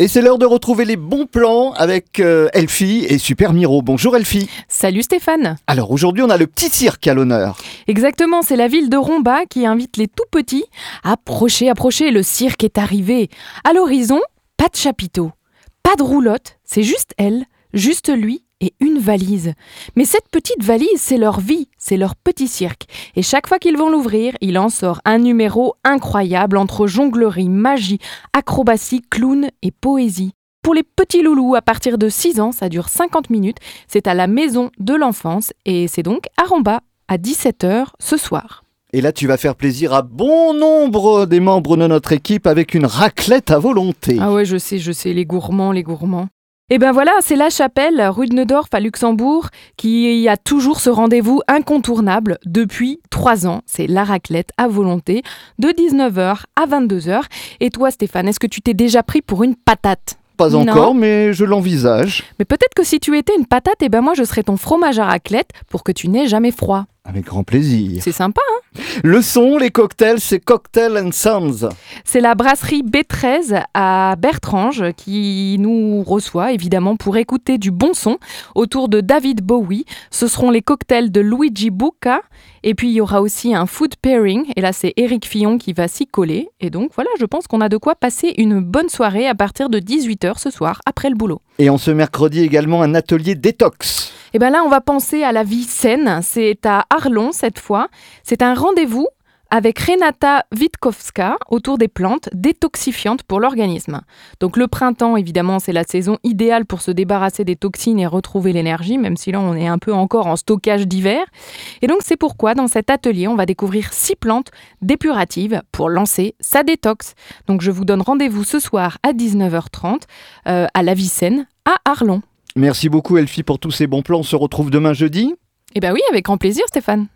Et c'est l'heure de retrouver les bons plans avec euh, Elfie et Super Miro. Bonjour Elfie. Salut Stéphane. Alors aujourd'hui on a le petit cirque à l'honneur. Exactement, c'est la ville de Romba qui invite les tout petits. Approchez, approchez, le cirque est arrivé. À l'horizon, pas de chapiteau, pas de roulotte, c'est juste elle, juste lui et une valise. Mais cette petite valise, c'est leur vie, c'est leur petit cirque. Et chaque fois qu'ils vont l'ouvrir, il en sort un numéro incroyable entre jonglerie, magie, acrobatie, clown et poésie. Pour les petits loulous, à partir de 6 ans, ça dure 50 minutes. C'est à la maison de l'enfance et c'est donc à Romba à 17h ce soir. Et là tu vas faire plaisir à bon nombre des membres de notre équipe avec une raclette à volonté. Ah ouais, je sais, je sais, les gourmands, les gourmands. Et ben voilà, c'est la chapelle, rue de Neudorf à Luxembourg, qui a toujours ce rendez-vous incontournable depuis trois ans. C'est la raclette à volonté, de 19h à 22h. Et toi Stéphane, est-ce que tu t'es déjà pris pour une patate? Pas Non. encore, mais je l'envisage. Mais peut-être que si tu étais une patate, et ben moi je serais ton fromage à raclette pour que tu n'aies jamais froid. Avec grand plaisir. C'est sympa, hein Le son, les cocktails, c'est Cocktail and Sons. C'est la brasserie B13 à Bertrange qui nous reçoit évidemment pour écouter du bon son autour de David Bowie. Ce seront les cocktails de Luigi Bucca et puis il y aura aussi un food pairing et là c'est Eric Fillon qui va s'y coller. Et donc voilà, je pense qu'on a de quoi passer une bonne soirée à partir de 18h ce soir après le boulot. Et en ce mercredi également un atelier détox. Et bien là, on va penser à la vie saine. C'est à Arlon cette fois. C'est un rendez-vous avec Renata Witkowska autour des plantes détoxifiantes pour l'organisme. Donc le printemps, évidemment, c'est la saison idéale pour se débarrasser des toxines et retrouver l'énergie, même si là on est un peu encore en stockage d'hiver. Et donc c'est pourquoi dans cet atelier, on va découvrir six plantes dépuratives pour lancer sa détox. Donc je vous donne rendez-vous ce soir à 19h30 euh, à la Vicenne à Arlon. Merci beaucoup Elfie pour tous ces bons plans. On se retrouve demain jeudi. Eh bien oui, avec grand plaisir Stéphane.